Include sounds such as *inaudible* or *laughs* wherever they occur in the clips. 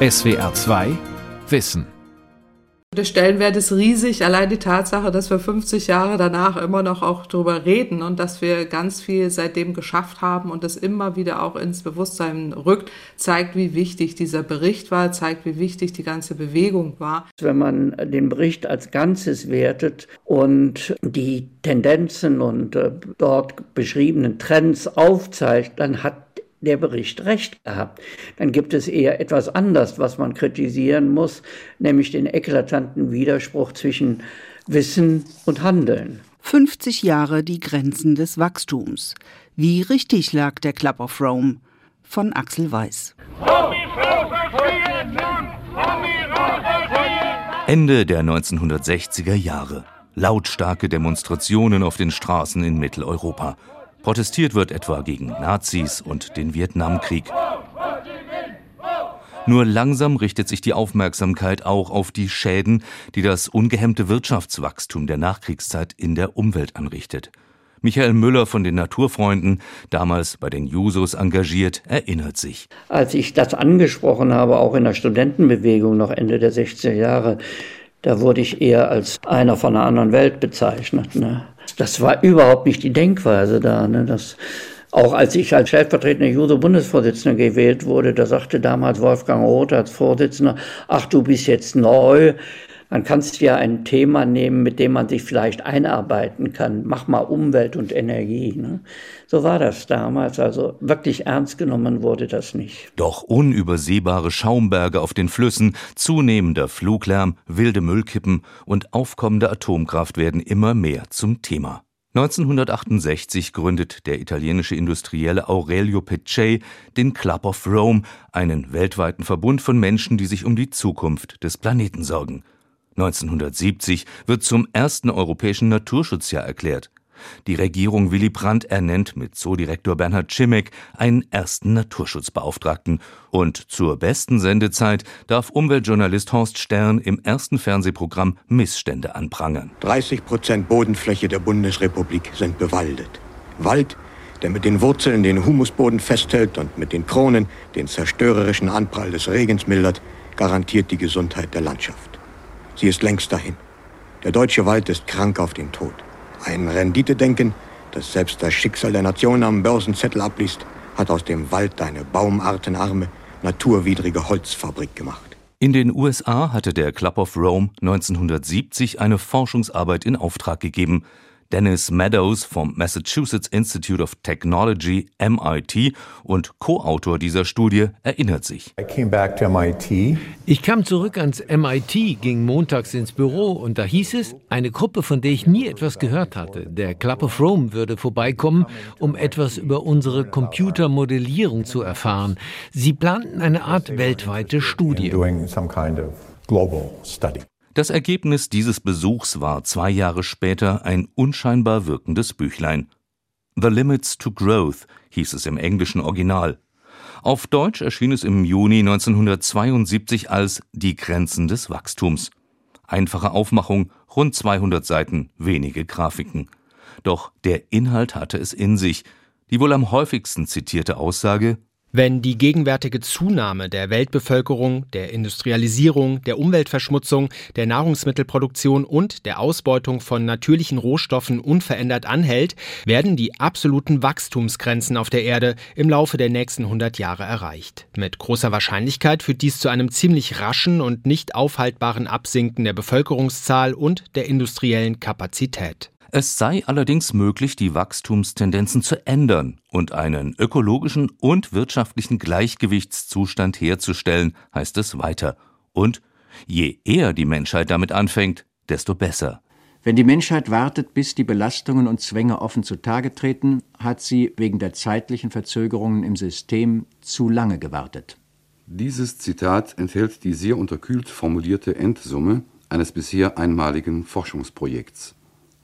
SWR 2 Wissen der Stellenwert ist riesig. Allein die Tatsache, dass wir 50 Jahre danach immer noch auch darüber reden und dass wir ganz viel seitdem geschafft haben und das immer wieder auch ins Bewusstsein rückt, zeigt, wie wichtig dieser Bericht war, zeigt, wie wichtig die ganze Bewegung war. Wenn man den Bericht als Ganzes wertet und die Tendenzen und äh, dort beschriebenen Trends aufzeigt, dann hat der Bericht recht gehabt. Dann gibt es eher etwas anders, was man kritisieren muss, nämlich den eklatanten Widerspruch zwischen Wissen und Handeln. 50 Jahre die Grenzen des Wachstums. Wie richtig lag der Club of Rome? Von Axel Weiß. Ende der 1960er Jahre. Lautstarke Demonstrationen auf den Straßen in Mitteleuropa. Protestiert wird etwa gegen Nazis und den Vietnamkrieg. Nur langsam richtet sich die Aufmerksamkeit auch auf die Schäden, die das ungehemmte Wirtschaftswachstum der Nachkriegszeit in der Umwelt anrichtet. Michael Müller von den Naturfreunden, damals bei den Jusos engagiert, erinnert sich. Als ich das angesprochen habe, auch in der Studentenbewegung noch Ende der 60er Jahre, da wurde ich eher als einer von einer anderen Welt bezeichnet. Ne? Das war überhaupt nicht die Denkweise da. Ne? Das, auch als ich als stellvertretender Juso-Bundesvorsitzender gewählt wurde, da sagte damals Wolfgang Roth als Vorsitzender, ach, du bist jetzt neu, dann kannst du ja ein Thema nehmen, mit dem man sich vielleicht einarbeiten kann. Mach mal Umwelt und Energie. Ne? So war das damals. Also wirklich ernst genommen wurde das nicht. Doch unübersehbare Schaumberge auf den Flüssen, zunehmender Fluglärm, wilde Müllkippen und aufkommende Atomkraft werden immer mehr zum Thema. 1968 gründet der italienische Industrielle Aurelio Peccei den Club of Rome, einen weltweiten Verbund von Menschen, die sich um die Zukunft des Planeten sorgen. 1970 wird zum ersten europäischen Naturschutzjahr erklärt. Die Regierung Willy Brandt ernennt mit Zoodirektor Bernhard Schimek einen ersten Naturschutzbeauftragten. Und zur besten Sendezeit darf Umweltjournalist Horst Stern im ersten Fernsehprogramm Missstände anprangern. 30 Prozent Bodenfläche der Bundesrepublik sind bewaldet. Wald, der mit den Wurzeln den Humusboden festhält und mit den Kronen den zerstörerischen Anprall des Regens mildert, garantiert die Gesundheit der Landschaft. Sie ist längst dahin. Der deutsche Wald ist krank auf den Tod. Ein Renditedenken, das selbst das Schicksal der Nation am Börsenzettel abliest, hat aus dem Wald eine baumartenarme, naturwidrige Holzfabrik gemacht. In den USA hatte der Club of Rome 1970 eine Forschungsarbeit in Auftrag gegeben, Dennis Meadows vom Massachusetts Institute of Technology MIT und Co-Autor dieser Studie erinnert sich. Ich kam zurück ans MIT, ging montags ins Büro und da hieß es, eine Gruppe, von der ich nie etwas gehört hatte, der Club of Rome würde vorbeikommen, um etwas über unsere Computermodellierung zu erfahren. Sie planten eine Art weltweite Studie. Das Ergebnis dieses Besuchs war zwei Jahre später ein unscheinbar wirkendes Büchlein. The Limits to Growth hieß es im englischen Original. Auf Deutsch erschien es im Juni 1972 als Die Grenzen des Wachstums. Einfache Aufmachung, rund 200 Seiten, wenige Grafiken. Doch der Inhalt hatte es in sich. Die wohl am häufigsten zitierte Aussage wenn die gegenwärtige Zunahme der Weltbevölkerung, der Industrialisierung, der Umweltverschmutzung, der Nahrungsmittelproduktion und der Ausbeutung von natürlichen Rohstoffen unverändert anhält, werden die absoluten Wachstumsgrenzen auf der Erde im Laufe der nächsten 100 Jahre erreicht. Mit großer Wahrscheinlichkeit führt dies zu einem ziemlich raschen und nicht aufhaltbaren Absinken der Bevölkerungszahl und der industriellen Kapazität. Es sei allerdings möglich, die Wachstumstendenzen zu ändern und einen ökologischen und wirtschaftlichen Gleichgewichtszustand herzustellen, heißt es weiter. Und je eher die Menschheit damit anfängt, desto besser. Wenn die Menschheit wartet, bis die Belastungen und Zwänge offen zutage treten, hat sie wegen der zeitlichen Verzögerungen im System zu lange gewartet. Dieses Zitat enthält die sehr unterkühlt formulierte Endsumme eines bisher einmaligen Forschungsprojekts.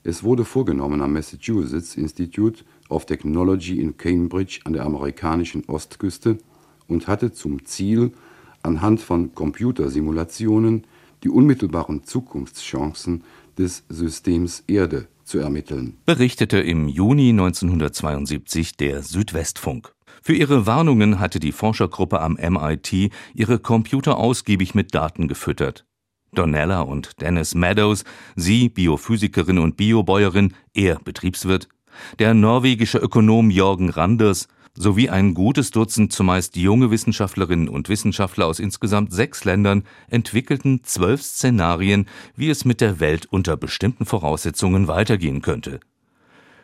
Es wurde vorgenommen am Massachusetts Institute of Technology in Cambridge an der amerikanischen Ostküste und hatte zum Ziel, anhand von Computersimulationen die unmittelbaren Zukunftschancen des Systems Erde zu ermitteln. Berichtete im Juni 1972 der Südwestfunk. Für ihre Warnungen hatte die Forschergruppe am MIT ihre Computer ausgiebig mit Daten gefüttert. Donella und Dennis Meadows, sie Biophysikerin und Biobäuerin, er Betriebswirt, der norwegische Ökonom Jorgen Randers sowie ein gutes Dutzend zumeist junge Wissenschaftlerinnen und Wissenschaftler aus insgesamt sechs Ländern entwickelten zwölf Szenarien, wie es mit der Welt unter bestimmten Voraussetzungen weitergehen könnte.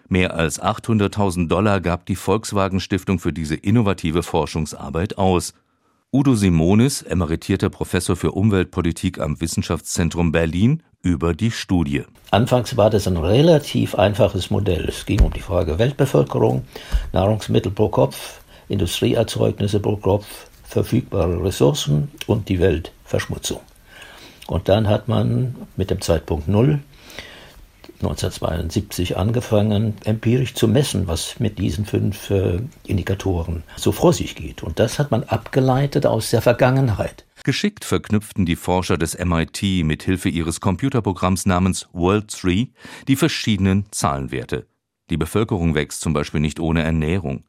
Mehr als 800.000 Dollar gab die Volkswagen Stiftung für diese innovative Forschungsarbeit aus. Udo Simonis, emeritierter Professor für Umweltpolitik am Wissenschaftszentrum Berlin, über die Studie. Anfangs war das ein relativ einfaches Modell. Es ging um die Frage Weltbevölkerung, Nahrungsmittel pro Kopf, Industrieerzeugnisse pro Kopf, verfügbare Ressourcen und die Weltverschmutzung. Und dann hat man mit dem Zeitpunkt Null 1972 angefangen, empirisch zu messen, was mit diesen fünf äh, Indikatoren so vor sich geht. Und das hat man abgeleitet aus der Vergangenheit. Geschickt verknüpften die Forscher des MIT mit Hilfe ihres Computerprogramms namens World 3 die verschiedenen Zahlenwerte. Die Bevölkerung wächst zum Beispiel nicht ohne Ernährung.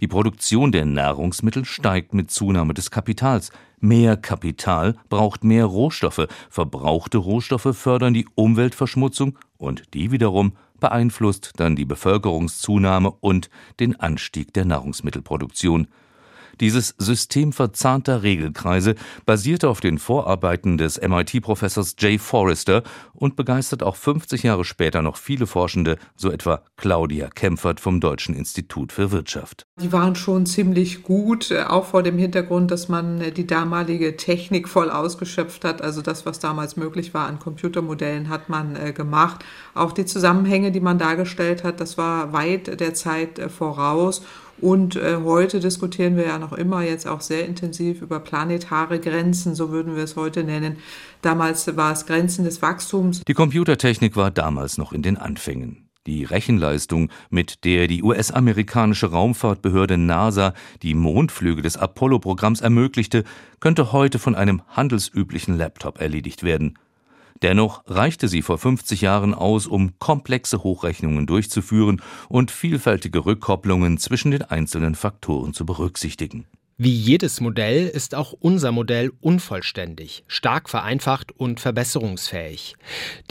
Die Produktion der Nahrungsmittel steigt mit Zunahme des Kapitals. Mehr Kapital braucht mehr Rohstoffe. Verbrauchte Rohstoffe fördern die Umweltverschmutzung und die wiederum beeinflusst dann die Bevölkerungszunahme und den Anstieg der Nahrungsmittelproduktion. Dieses System verzahnter Regelkreise basierte auf den Vorarbeiten des MIT-Professors Jay Forrester und begeistert auch 50 Jahre später noch viele Forschende, so etwa Claudia Kempfert vom Deutschen Institut für Wirtschaft. Die waren schon ziemlich gut, äh, auch vor dem Hintergrund, dass man äh, die damalige Technik voll ausgeschöpft hat. Also das, was damals möglich war an Computermodellen, hat man äh, gemacht. Auch die Zusammenhänge, die man dargestellt hat, das war weit der Zeit voraus. Und äh, heute diskutieren wir ja noch immer jetzt auch sehr intensiv über planetare Grenzen, so würden wir es heute nennen. Damals war es Grenzen des Wachstums. Die Computertechnik war damals noch in den Anfängen. Die Rechenleistung, mit der die US-amerikanische Raumfahrtbehörde NASA die Mondflüge des Apollo-Programms ermöglichte, könnte heute von einem handelsüblichen Laptop erledigt werden. Dennoch reichte sie vor 50 Jahren aus, um komplexe Hochrechnungen durchzuführen und vielfältige Rückkopplungen zwischen den einzelnen Faktoren zu berücksichtigen wie jedes Modell ist auch unser Modell unvollständig, stark vereinfacht und verbesserungsfähig.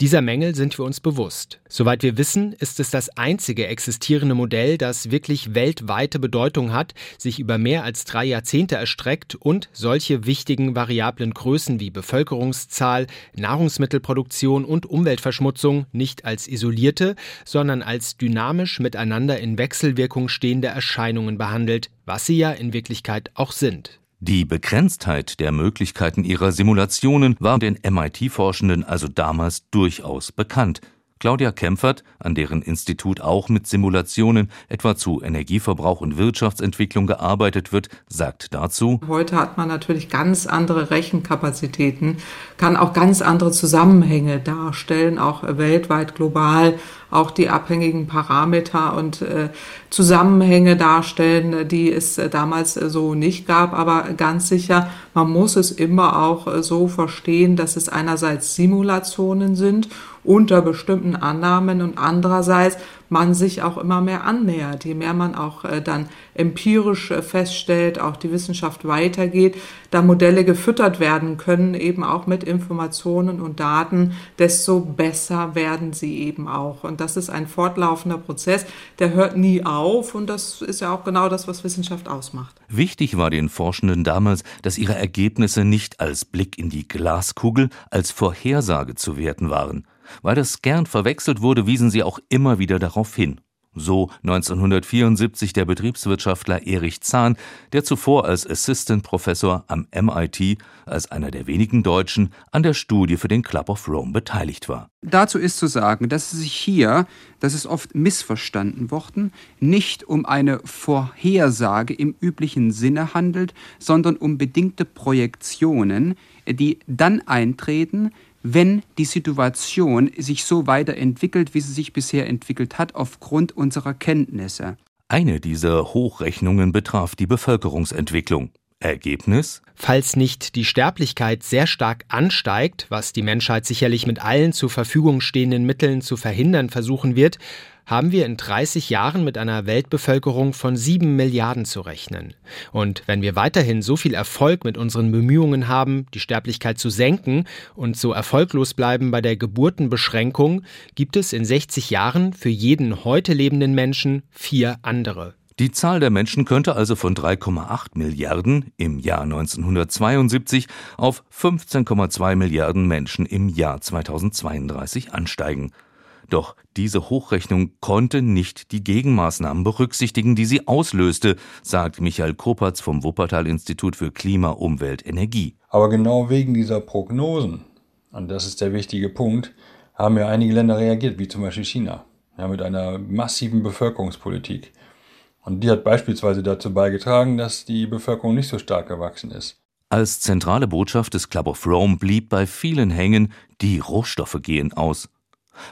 Dieser Mängel sind wir uns bewusst. Soweit wir wissen, ist es das einzige existierende Modell, das wirklich weltweite Bedeutung hat, sich über mehr als drei Jahrzehnte erstreckt und solche wichtigen variablen Größen wie Bevölkerungszahl, Nahrungsmittelproduktion und Umweltverschmutzung nicht als isolierte, sondern als dynamisch miteinander in Wechselwirkung stehende Erscheinungen behandelt, was sie ja in Wirklichkeit auch sind. Die Begrenztheit der Möglichkeiten ihrer Simulationen war den MIT-Forschenden also damals durchaus bekannt. Claudia Kempfert, an deren Institut auch mit Simulationen etwa zu Energieverbrauch und Wirtschaftsentwicklung gearbeitet wird, sagt dazu Heute hat man natürlich ganz andere Rechenkapazitäten, kann auch ganz andere Zusammenhänge darstellen, auch weltweit, global, auch die abhängigen Parameter und äh, Zusammenhänge darstellen, die es äh, damals äh, so nicht gab. Aber ganz sicher, man muss es immer auch äh, so verstehen, dass es einerseits Simulationen sind unter bestimmten Annahmen und andererseits man sich auch immer mehr annähert. Je mehr man auch äh, dann empirisch äh, feststellt, auch die Wissenschaft weitergeht, da Modelle gefüttert werden können, eben auch mit Informationen und Daten, desto besser werden sie eben auch. Und das ist ein fortlaufender Prozess, der hört nie auf und das ist ja auch genau das, was Wissenschaft ausmacht. Wichtig war den Forschenden damals, dass ihre Ergebnisse nicht als Blick in die Glaskugel, als Vorhersage zu werten waren. Weil das gern verwechselt wurde, wiesen sie auch immer wieder darauf hin. So 1974 der Betriebswirtschaftler Erich Zahn, der zuvor als Assistant Professor am MIT, als einer der wenigen Deutschen, an der Studie für den Club of Rome beteiligt war. Dazu ist zu sagen, dass es sich hier, das ist oft missverstanden worden, nicht um eine Vorhersage im üblichen Sinne handelt, sondern um bedingte Projektionen, die dann eintreten, wenn die Situation sich so weiterentwickelt, wie sie sich bisher entwickelt hat, aufgrund unserer Kenntnisse. Eine dieser Hochrechnungen betraf die Bevölkerungsentwicklung. Ergebnis? Falls nicht die Sterblichkeit sehr stark ansteigt, was die Menschheit sicherlich mit allen zur Verfügung stehenden Mitteln zu verhindern versuchen wird, haben wir in 30 Jahren mit einer Weltbevölkerung von 7 Milliarden zu rechnen. Und wenn wir weiterhin so viel Erfolg mit unseren Bemühungen haben, die Sterblichkeit zu senken und so erfolglos bleiben bei der Geburtenbeschränkung, gibt es in 60 Jahren für jeden heute lebenden Menschen vier andere. Die Zahl der Menschen könnte also von 3,8 Milliarden im Jahr 1972 auf 15,2 Milliarden Menschen im Jahr 2032 ansteigen. Doch diese Hochrechnung konnte nicht die Gegenmaßnahmen berücksichtigen, die sie auslöste, sagt Michael Kopatz vom Wuppertal-Institut für Klima, Umwelt, Energie. Aber genau wegen dieser Prognosen, und das ist der wichtige Punkt, haben ja einige Länder reagiert, wie zum Beispiel China, ja, mit einer massiven Bevölkerungspolitik. Und die hat beispielsweise dazu beigetragen, dass die Bevölkerung nicht so stark gewachsen ist. Als zentrale Botschaft des Club of Rome blieb bei vielen hängen, die Rohstoffe gehen aus.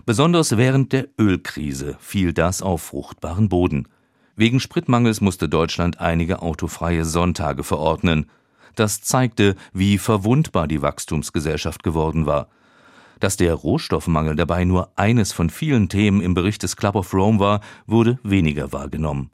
Besonders während der Ölkrise fiel das auf fruchtbaren Boden. Wegen Spritmangels musste Deutschland einige autofreie Sonntage verordnen. Das zeigte, wie verwundbar die Wachstumsgesellschaft geworden war. Dass der Rohstoffmangel dabei nur eines von vielen Themen im Bericht des Club of Rome war, wurde weniger wahrgenommen.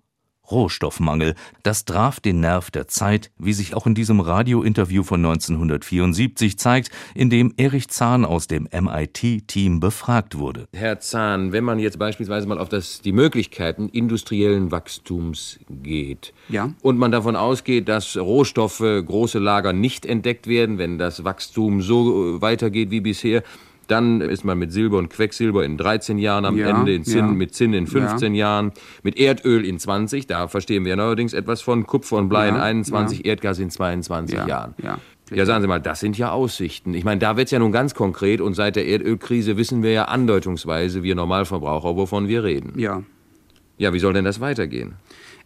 Rohstoffmangel, das traf den Nerv der Zeit, wie sich auch in diesem Radiointerview von 1974 zeigt, in dem Erich Zahn aus dem MIT-Team befragt wurde. Herr Zahn, wenn man jetzt beispielsweise mal auf das, die Möglichkeiten industriellen Wachstums geht ja. und man davon ausgeht, dass Rohstoffe, große Lager nicht entdeckt werden, wenn das Wachstum so weitergeht wie bisher, dann ist man mit Silber und Quecksilber in 13 Jahren am ja, Ende, in Zinn, ja. mit Zinn in 15 Ja. Jahren, mit Erdöl in 20, da verstehen wir neuerdings etwas von, Kupfer und Blei in Ja, 21, ja. Erdgas in 22 Ja, Jahren. ja. Ja, sagen Sie mal, das sind ja Aussichten. Ich meine, da wird's ja nun ganz konkret und seit der Erdölkrise wissen wir ja andeutungsweise, wir Normalverbraucher, wovon wir reden. Ja. Ja, wie soll denn das weitergehen?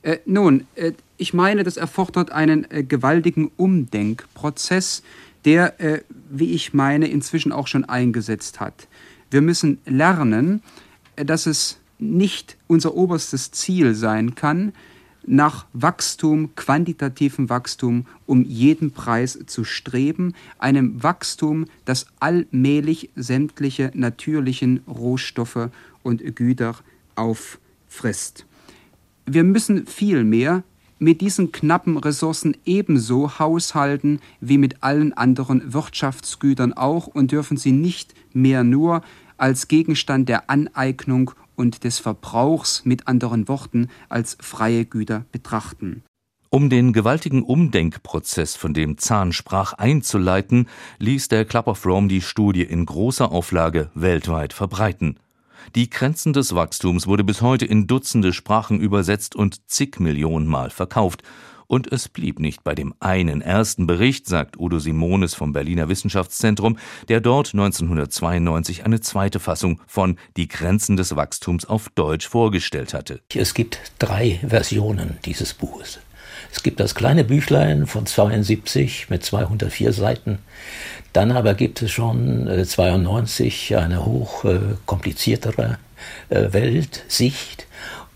Äh, nun, äh, ich meine, das erfordert einen äh, gewaltigen Umdenkprozess, der, äh, wie ich meine, inzwischen auch schon eingesetzt hat. Wir müssen lernen, äh, dass es nicht unser oberstes Ziel sein kann, nach Wachstum, quantitativem Wachstum um jeden Preis zu streben, einem Wachstum, das allmählich sämtliche natürlichen Rohstoffe und Güter auffrisst. Wir müssen vielmehr mit diesen knappen Ressourcen ebenso haushalten wie mit allen anderen Wirtschaftsgütern auch und dürfen sie nicht mehr nur als Gegenstand der Aneignung und des Verbrauchs, mit anderen Worten, als freie Güter betrachten. Um den gewaltigen Umdenkprozess, von dem Zahn sprach, einzuleiten, ließ der Club of Rome die Studie in großer Auflage weltweit verbreiten. Die Grenzen des Wachstums wurde bis heute in Dutzende Sprachen übersetzt und zig Millionen Mal verkauft. Und es blieb nicht bei dem einen ersten Bericht, sagt Udo Simones vom Berliner Wissenschaftszentrum, der dort 1992 eine zweite Fassung von Die Grenzen des Wachstums auf Deutsch vorgestellt hatte. Es gibt drei Versionen dieses Buches. Es gibt das kleine Büchlein von 72 mit 204 Seiten. Dann aber gibt es schon äh, 92 eine hoch äh, kompliziertere äh, Weltsicht.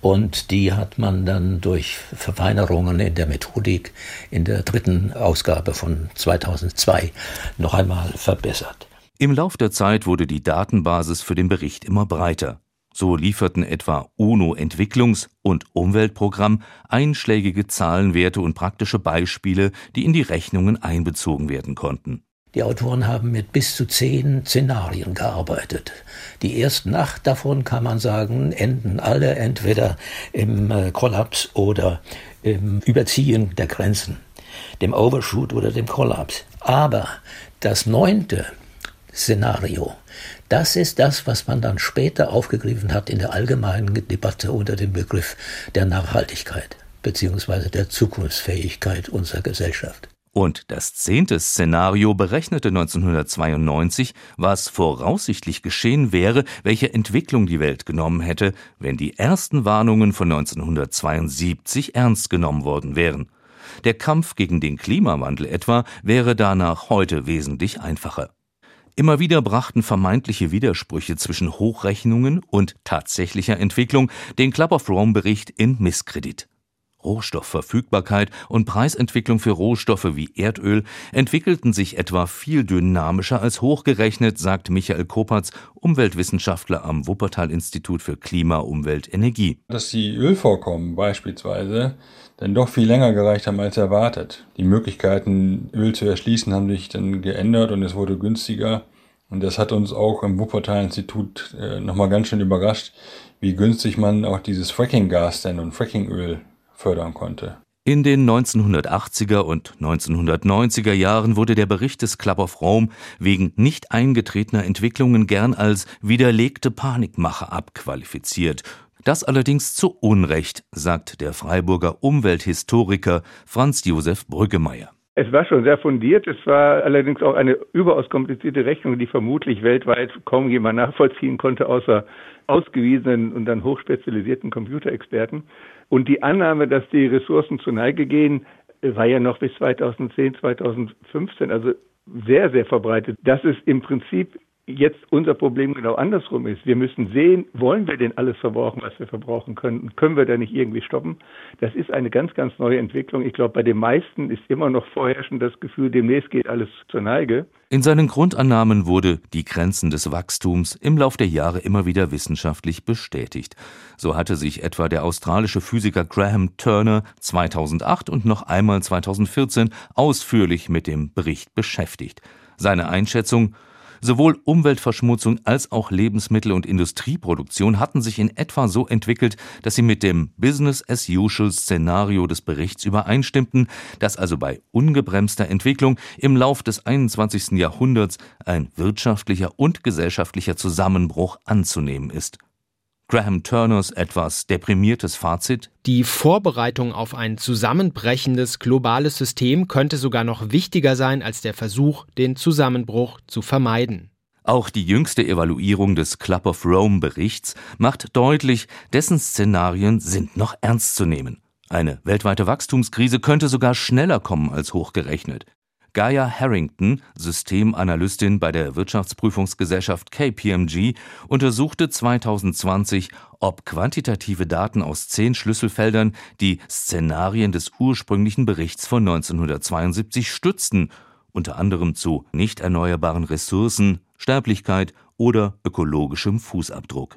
Und die hat man dann durch Verfeinerungen in der Methodik in der dritten Ausgabe von 2002 noch einmal verbessert. Im Lauf der Zeit wurde die Datenbasis für den Bericht immer breiter. So lieferten etwa UNO-Entwicklungs- und Umweltprogramm einschlägige Zahlenwerte und praktische Beispiele, die in die Rechnungen einbezogen werden konnten. Die Autoren haben mit bis zu zehn Szenarien gearbeitet. Die ersten acht davon, kann man sagen, enden alle entweder im äh, Kollaps oder im Überziehen der Grenzen, dem Overshoot oder dem Kollaps. Aber das neunte Szenario, das ist das, was man dann später aufgegriffen hat in der allgemeinen Debatte unter dem Begriff der Nachhaltigkeit bzw. der Zukunftsfähigkeit unserer Gesellschaft. Und das zehnte Szenario berechnete 1992, was voraussichtlich geschehen wäre, welche Entwicklung die Welt genommen hätte, wenn die ersten Warnungen von 1972 ernst genommen worden wären. Der Kampf gegen den Klimawandel etwa wäre danach heute wesentlich einfacher. Immer wieder brachten vermeintliche Widersprüche zwischen Hochrechnungen und tatsächlicher Entwicklung den Club of Rome Bericht in Misskredit. Rohstoffverfügbarkeit und Preisentwicklung für Rohstoffe wie Erdöl entwickelten sich etwa viel dynamischer als hochgerechnet, sagt Michael Kopatz, Umweltwissenschaftler am Wuppertal-Institut für Klima, Umwelt, Energie. Dass die Ölvorkommen beispielsweise dann doch viel länger gereicht haben als erwartet. Die Möglichkeiten, Öl zu erschließen, haben sich dann geändert und es wurde günstiger. Und das hat uns auch im Wuppertal-Institut äh, nochmal ganz schön überrascht, wie günstig man auch dieses Fracking-Gas denn und Frackingöl fördern konnte. In den 1980er und 1990er Jahren wurde der Bericht des Club of Rome wegen nicht eingetretener Entwicklungen gern als widerlegte Panikmache abqualifiziert. Das allerdings zu Unrecht, sagt der Freiburger Umwelthistoriker Franz Josef Brüggemeier. Es war schon sehr fundiert. Es war allerdings auch eine überaus komplizierte Rechnung, die vermutlich weltweit kaum jemand nachvollziehen konnte, außer ausgewiesenen und dann hochspezialisierten Computerexperten. Und die Annahme, dass die Ressourcen zur Neige gehen, war ja noch bis 2010, 2015, also sehr, sehr verbreitet. Das ist im Prinzip jetzt unser Problem genau andersrum ist. Wir müssen sehen, wollen wir denn alles verbrauchen, was wir verbrauchen können? Können wir da nicht irgendwie stoppen? Das ist eine ganz, ganz neue Entwicklung. Ich glaube, bei den meisten ist immer noch vorherrschend das Gefühl, demnächst geht alles zur Neige. In seinen Grundannahmen wurde die Grenzen des Wachstums im Lauf der Jahre immer wieder wissenschaftlich bestätigt. So hatte sich etwa der australische Physiker Graham Turner 2008 und noch einmal 2014 ausführlich mit dem Bericht beschäftigt. Seine Einschätzung Sowohl Umweltverschmutzung als auch Lebensmittel- und Industrieproduktion hatten sich in etwa so entwickelt, dass sie mit dem Business-as-usual-Szenario des Berichts übereinstimmten, dass also bei ungebremster Entwicklung im Lauf des 21. Jahrhunderts ein wirtschaftlicher und gesellschaftlicher Zusammenbruch anzunehmen ist Graham Turners etwas deprimiertes Fazit Die Vorbereitung auf ein zusammenbrechendes globales System könnte sogar noch wichtiger sein als der Versuch, den Zusammenbruch zu vermeiden. Auch die jüngste Evaluierung des Club of Rome Berichts macht deutlich, dessen Szenarien sind noch ernst zu nehmen. Eine weltweite Wachstumskrise könnte sogar schneller kommen als hochgerechnet. Gaia Harrington, Systemanalystin bei der Wirtschaftsprüfungsgesellschaft KPMG, untersuchte 2020, ob quantitative Daten aus zehn Schlüsselfeldern die Szenarien des ursprünglichen Berichts von 1972 stützten, unter anderem zu nicht erneuerbaren Ressourcen, Sterblichkeit oder ökologischem Fußabdruck.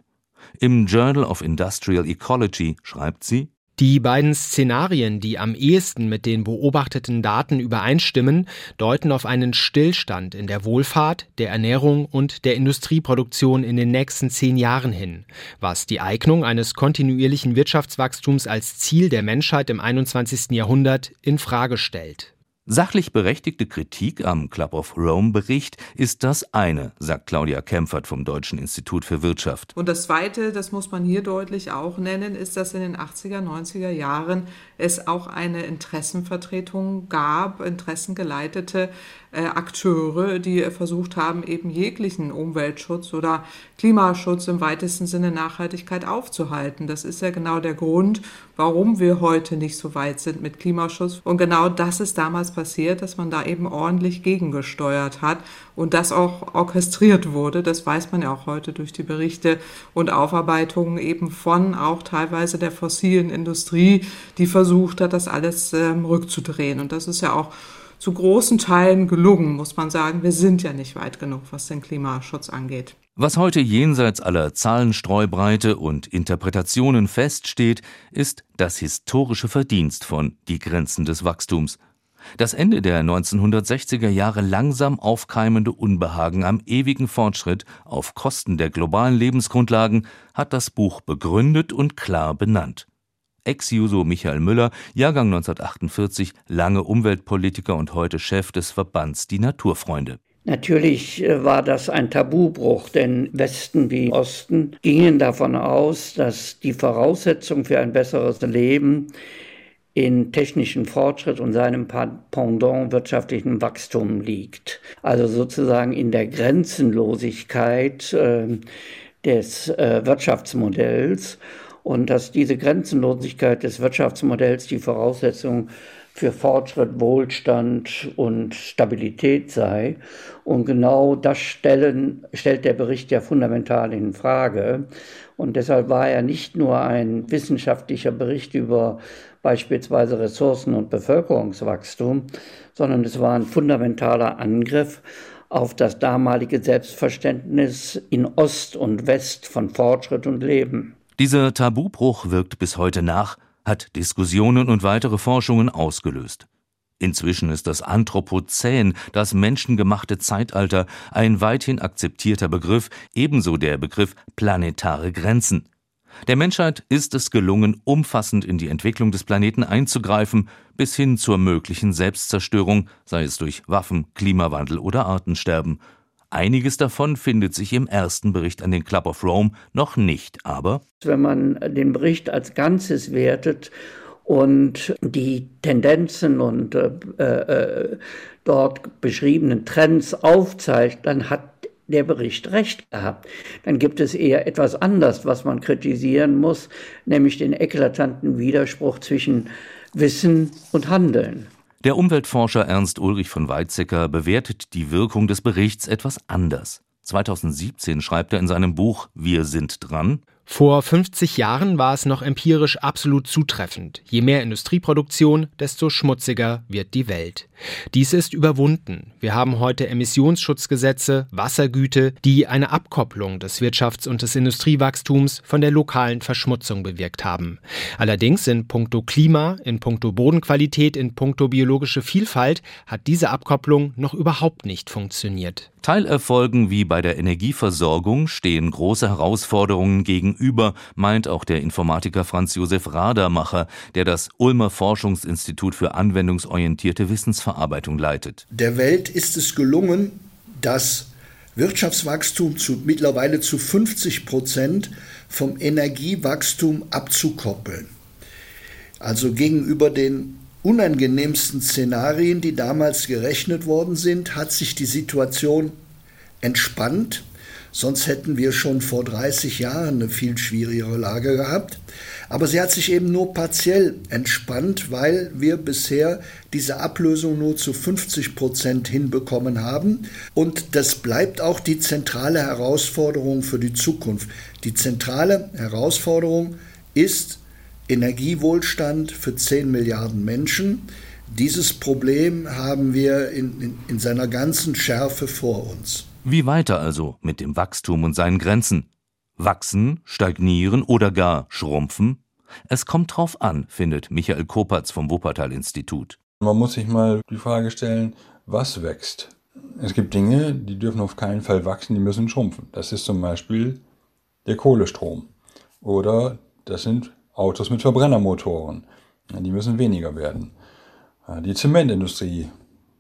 Im Journal of Industrial Ecology schreibt sie die beiden Szenarien, die am ehesten mit den beobachteten Daten übereinstimmen, deuten auf einen Stillstand in der Wohlfahrt, der Ernährung und der Industrieproduktion in den nächsten zehn Jahren hin, was die Eignung eines kontinuierlichen Wirtschaftswachstums als Ziel der Menschheit im 21. Jahrhundert in Frage stellt. Sachlich berechtigte Kritik am Club of Rome Bericht ist das eine, sagt Claudia Kempfert vom Deutschen Institut für Wirtschaft. Und das zweite, das muss man hier deutlich auch nennen, ist, dass in den 80er, 90er Jahren es auch eine Interessenvertretung gab, interessengeleitete äh, Akteure, die versucht haben, eben jeglichen Umweltschutz oder Klimaschutz im weitesten Sinne Nachhaltigkeit aufzuhalten. Das ist ja genau der Grund, warum wir heute nicht so weit sind mit Klimaschutz. Und genau das ist damals passiert, dass man da eben ordentlich gegengesteuert hat und das auch orchestriert wurde. Das weiß man ja auch heute durch die Berichte und Aufarbeitungen eben von auch teilweise der fossilen Industrie, die versucht hat, das alles ähm, rückzudrehen. Und das ist ja auch zu großen Teilen gelungen, muss man sagen. Wir sind ja nicht weit genug, was den Klimaschutz angeht. Was heute jenseits aller Zahlenstreubreite und Interpretationen feststeht, ist das historische Verdienst von Die Grenzen des Wachstums. Das Ende der 1960er Jahre langsam aufkeimende Unbehagen am ewigen Fortschritt auf Kosten der globalen Lebensgrundlagen hat das Buch begründet und klar benannt. Ex-Juso Michael Müller, Jahrgang 1948, lange Umweltpolitiker und heute Chef des Verbands Die Naturfreunde. Natürlich äh, war das ein Tabubruch, denn Westen wie Osten gingen davon aus, dass die Voraussetzung für ein besseres Leben in technischem Fortschritt und seinem Pendant wirtschaftlichem Wachstum liegt. Also sozusagen in der Grenzenlosigkeit äh, des äh, Wirtschaftsmodells und dass diese Grenzenlosigkeit des Wirtschaftsmodells die Voraussetzung für Fortschritt, Wohlstand und Stabilität sei. Und genau das stellen, stellt der Bericht ja fundamental in Frage. Und deshalb war er nicht nur ein wissenschaftlicher Bericht über beispielsweise Ressourcen- und Bevölkerungswachstum, sondern es war ein fundamentaler Angriff auf das damalige Selbstverständnis in Ost und West von Fortschritt und Leben. Dieser Tabubruch wirkt bis heute nach, hat Diskussionen und weitere Forschungen ausgelöst. Inzwischen ist das Anthropozän, das menschengemachte Zeitalter, ein weithin akzeptierter Begriff, ebenso der Begriff planetare Grenzen. Der Menschheit ist es gelungen, umfassend in die Entwicklung des Planeten einzugreifen, bis hin zur möglichen Selbstzerstörung, sei es durch Waffen, Klimawandel oder Artensterben. Einiges davon findet sich im ersten Bericht an den Club of Rome noch nicht, aber wenn man den Bericht als Ganzes wertet und die Tendenzen und äh, äh, dort beschriebenen Trends aufzeigt, dann hat der Bericht recht gehabt. Dann gibt es eher etwas anders, was man kritisieren muss, nämlich den eklatanten Widerspruch zwischen Wissen und Handeln. Der Umweltforscher Ernst Ulrich von Weizsäcker bewertet die Wirkung des Berichts etwas anders. 2017 schreibt er in seinem Buch Wir sind dran vor 50 Jahren war es noch empirisch absolut zutreffend. Je mehr Industrieproduktion, desto schmutziger wird die Welt. Dies ist überwunden. Wir haben heute Emissionsschutzgesetze, Wassergüte, die eine Abkopplung des Wirtschafts- und des Industriewachstums von der lokalen Verschmutzung bewirkt haben. Allerdings in puncto Klima, in puncto Bodenqualität, in puncto biologische Vielfalt hat diese Abkopplung noch überhaupt nicht funktioniert. Teilerfolgen wie bei der Energieversorgung stehen große Herausforderungen gegenüber, meint auch der Informatiker Franz Josef Radermacher, der das Ulmer Forschungsinstitut für anwendungsorientierte Wissensverarbeitung leitet. Der Welt ist es gelungen, das Wirtschaftswachstum zu, mittlerweile zu 50 Prozent vom Energiewachstum abzukoppeln. Also gegenüber den unangenehmsten Szenarien, die damals gerechnet worden sind, hat sich die Situation entspannt. Sonst hätten wir schon vor 30 Jahren eine viel schwierigere Lage gehabt. Aber sie hat sich eben nur partiell entspannt, weil wir bisher diese Ablösung nur zu 50 Prozent hinbekommen haben. Und das bleibt auch die zentrale Herausforderung für die Zukunft. Die zentrale Herausforderung ist, Energiewohlstand für 10 Milliarden Menschen. Dieses Problem haben wir in, in, in seiner ganzen Schärfe vor uns. Wie weiter also mit dem Wachstum und seinen Grenzen? Wachsen, stagnieren oder gar schrumpfen? Es kommt drauf an, findet Michael Kopatz vom Wuppertal-Institut. Man muss sich mal die Frage stellen, was wächst? Es gibt Dinge, die dürfen auf keinen Fall wachsen, die müssen schrumpfen. Das ist zum Beispiel der Kohlestrom. Oder das sind Autos mit Verbrennermotoren. Die müssen weniger werden. Die Zementindustrie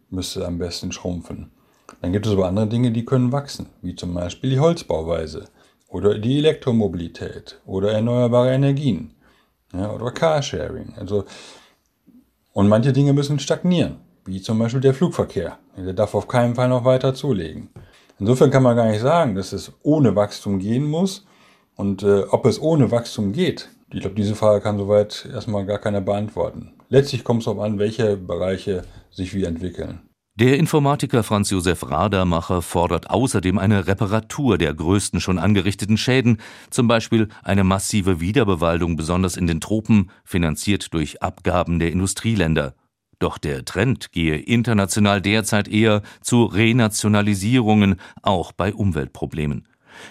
müsste am besten schrumpfen. Dann gibt es aber andere Dinge, die können wachsen, wie zum Beispiel die Holzbauweise oder die Elektromobilität oder erneuerbare Energien ja, oder Carsharing. Also, und manche Dinge müssen stagnieren, wie zum Beispiel der Flugverkehr. Der darf auf keinen Fall noch weiter zulegen. Insofern kann man gar nicht sagen, dass es ohne Wachstum gehen muss. Und äh, ob es ohne Wachstum geht, ich glaube, diese Frage kann soweit erstmal gar keiner beantworten. Letztlich kommt es darauf an, welche Bereiche sich wie entwickeln. Der Informatiker Franz Josef Radermacher fordert außerdem eine Reparatur der größten schon angerichteten Schäden, zum Beispiel eine massive Wiederbewaldung, besonders in den Tropen, finanziert durch Abgaben der Industrieländer. Doch der Trend gehe international derzeit eher zu Renationalisierungen, auch bei Umweltproblemen.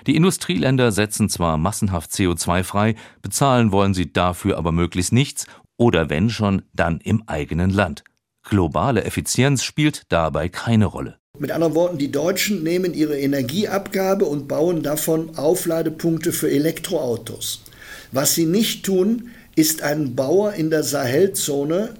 Die Industrieländer setzen zwar massenhaft CO2 frei, bezahlen wollen sie dafür aber möglichst nichts oder wenn schon, dann im eigenen Land. Globale Effizienz spielt dabei keine Rolle. Mit anderen Worten, die Deutschen nehmen ihre Energieabgabe und bauen davon Aufladepunkte für Elektroautos. Was sie nicht tun, ist einen Bauer in der Sahelzone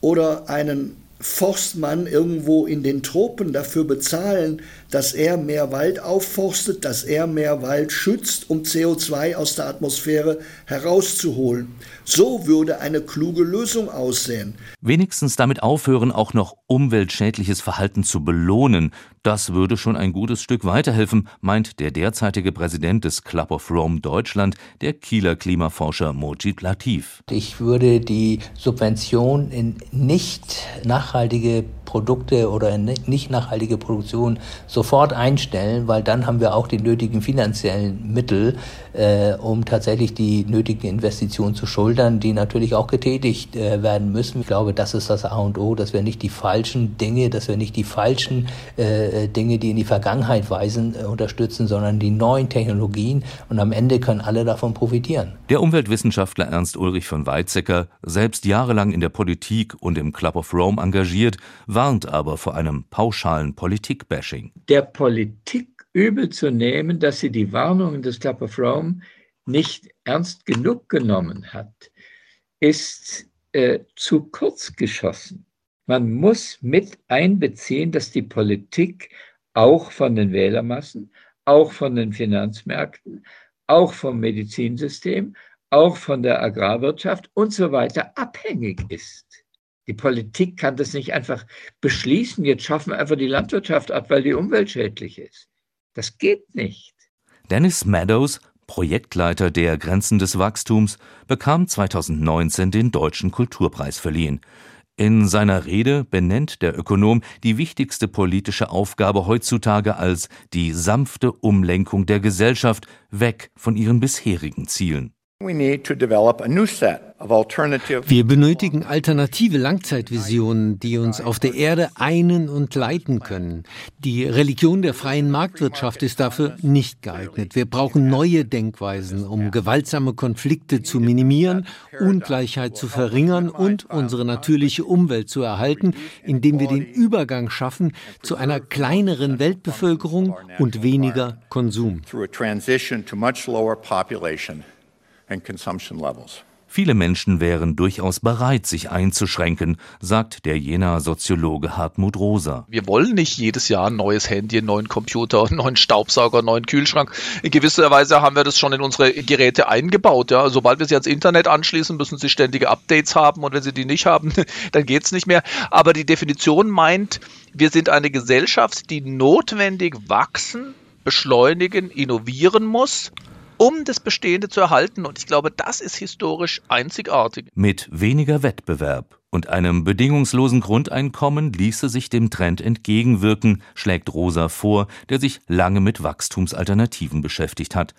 oder einen Forstmann irgendwo in den Tropen dafür bezahlen, dass er mehr Wald aufforstet, dass er mehr Wald schützt, um CO2 aus der Atmosphäre herauszuholen. So würde eine kluge Lösung aussehen. Wenigstens damit aufhören, auch noch umweltschädliches Verhalten zu belohnen, Das würde schon ein gutes Stück weiterhelfen, meint der derzeitige Präsident des Club of Rome Deutschland, der Kieler Klimaforscher Mojib Latif. Ich würde die Subvention in nicht nachhaltige Produkte oder nicht nachhaltige Produktion sofort einstellen, weil dann haben wir auch die nötigen finanziellen Mittel, äh, um tatsächlich die nötigen Investitionen zu schultern, die natürlich auch getätigt äh, werden müssen. Ich glaube, das ist das A und O, dass wir nicht die falschen Dinge, dass wir nicht die falschen äh, Dinge, die in die Vergangenheit weisen, äh, unterstützen, sondern die neuen Technologien und am Ende können alle davon profitieren. Der Umweltwissenschaftler Ernst Ulrich von Weizsäcker, selbst jahrelang in der Politik und im Club of Rome engagiert, warnt aber vor einem pauschalen Politikbashing. Der Politik übel zu nehmen, dass sie die Warnungen des Club of Rome nicht ernst genug genommen hat, ist äh, zu kurz geschossen. Man muss mit einbeziehen, dass die Politik auch von den Wählermassen, auch von den Finanzmärkten, auch vom Medizinsystem, auch von der Agrarwirtschaft und so weiter abhängig ist. Die Politik kann das nicht einfach beschließen, jetzt schaffen wir einfach die Landwirtschaft ab, weil die umweltschädlich ist. Das geht nicht. Dennis Meadows, Projektleiter der Grenzen des Wachstums, bekam 2019 den Deutschen Kulturpreis verliehen. In seiner Rede benennt der Ökonom die wichtigste politische Aufgabe heutzutage als die sanfte Umlenkung der Gesellschaft weg von ihren bisherigen Zielen. Wir benötigen alternative Langzeitvisionen, die uns auf der Erde einen und leiten können. Die Religion der freien Marktwirtschaft ist dafür nicht geeignet. Wir brauchen neue Denkweisen, um gewaltsame Konflikte zu minimieren, Ungleichheit zu verringern und unsere natürliche Umwelt zu erhalten, indem wir den Übergang schaffen zu einer kleineren Weltbevölkerung und weniger Konsum and consumption levels. Viele Menschen wären durchaus bereit, sich einzuschränken, sagt der Jenaer Soziologe Hartmut Rosa. Wir wollen nicht jedes Jahr ein neues Handy, einen neuen Computer, *laughs* einen neuen Staubsauger, einen neuen Kühlschrank. In gewisser Weise haben wir das schon in unsere Geräte eingebaut. Ja. Sobald wir sie ans Internet anschließen, müssen sie ständige Updates haben und wenn sie die nicht haben, *laughs* dann geht es nicht mehr. Aber die Definition meint, wir sind eine Gesellschaft, die notwendig wachsen, beschleunigen, innovieren muss um das Bestehende zu erhalten. Und ich glaube, das ist historisch einzigartig. Mit weniger Wettbewerb und einem bedingungslosen Grundeinkommen ließe sich dem Trend entgegenwirken, schlägt Rosa vor, der sich lange mit Wachstumsalternativen beschäftigt hat.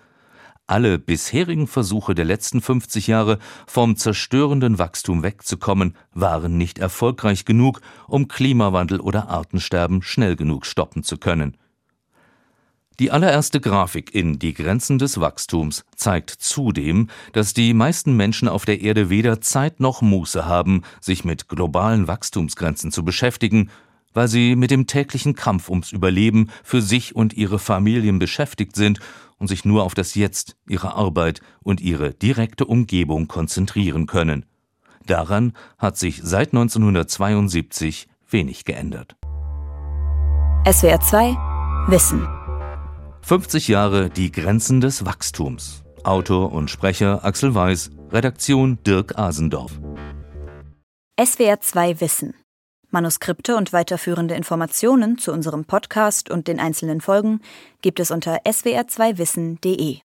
Alle bisherigen Versuche der letzten 50 Jahre, vom zerstörenden Wachstum wegzukommen, waren nicht erfolgreich genug, um Klimawandel oder Artensterben schnell genug stoppen zu können. Die allererste Grafik in Die Grenzen des Wachstums zeigt zudem, dass die meisten Menschen auf der Erde weder Zeit noch Muße haben, sich mit globalen Wachstumsgrenzen zu beschäftigen, weil sie mit dem täglichen Kampf ums Überleben für sich und ihre Familien beschäftigt sind und sich nur auf das Jetzt, ihre Arbeit und ihre direkte Umgebung konzentrieren können. Daran hat sich seit 1972 wenig geändert. SWR 2 Wissen 50 Jahre Die Grenzen des Wachstums. Autor und Sprecher Axel Weiß, Redaktion Dirk Asendorf. SWR 2 Wissen. Manuskripte und weiterführende Informationen zu unserem Podcast und den einzelnen Folgen gibt es unter swr2wissen.de.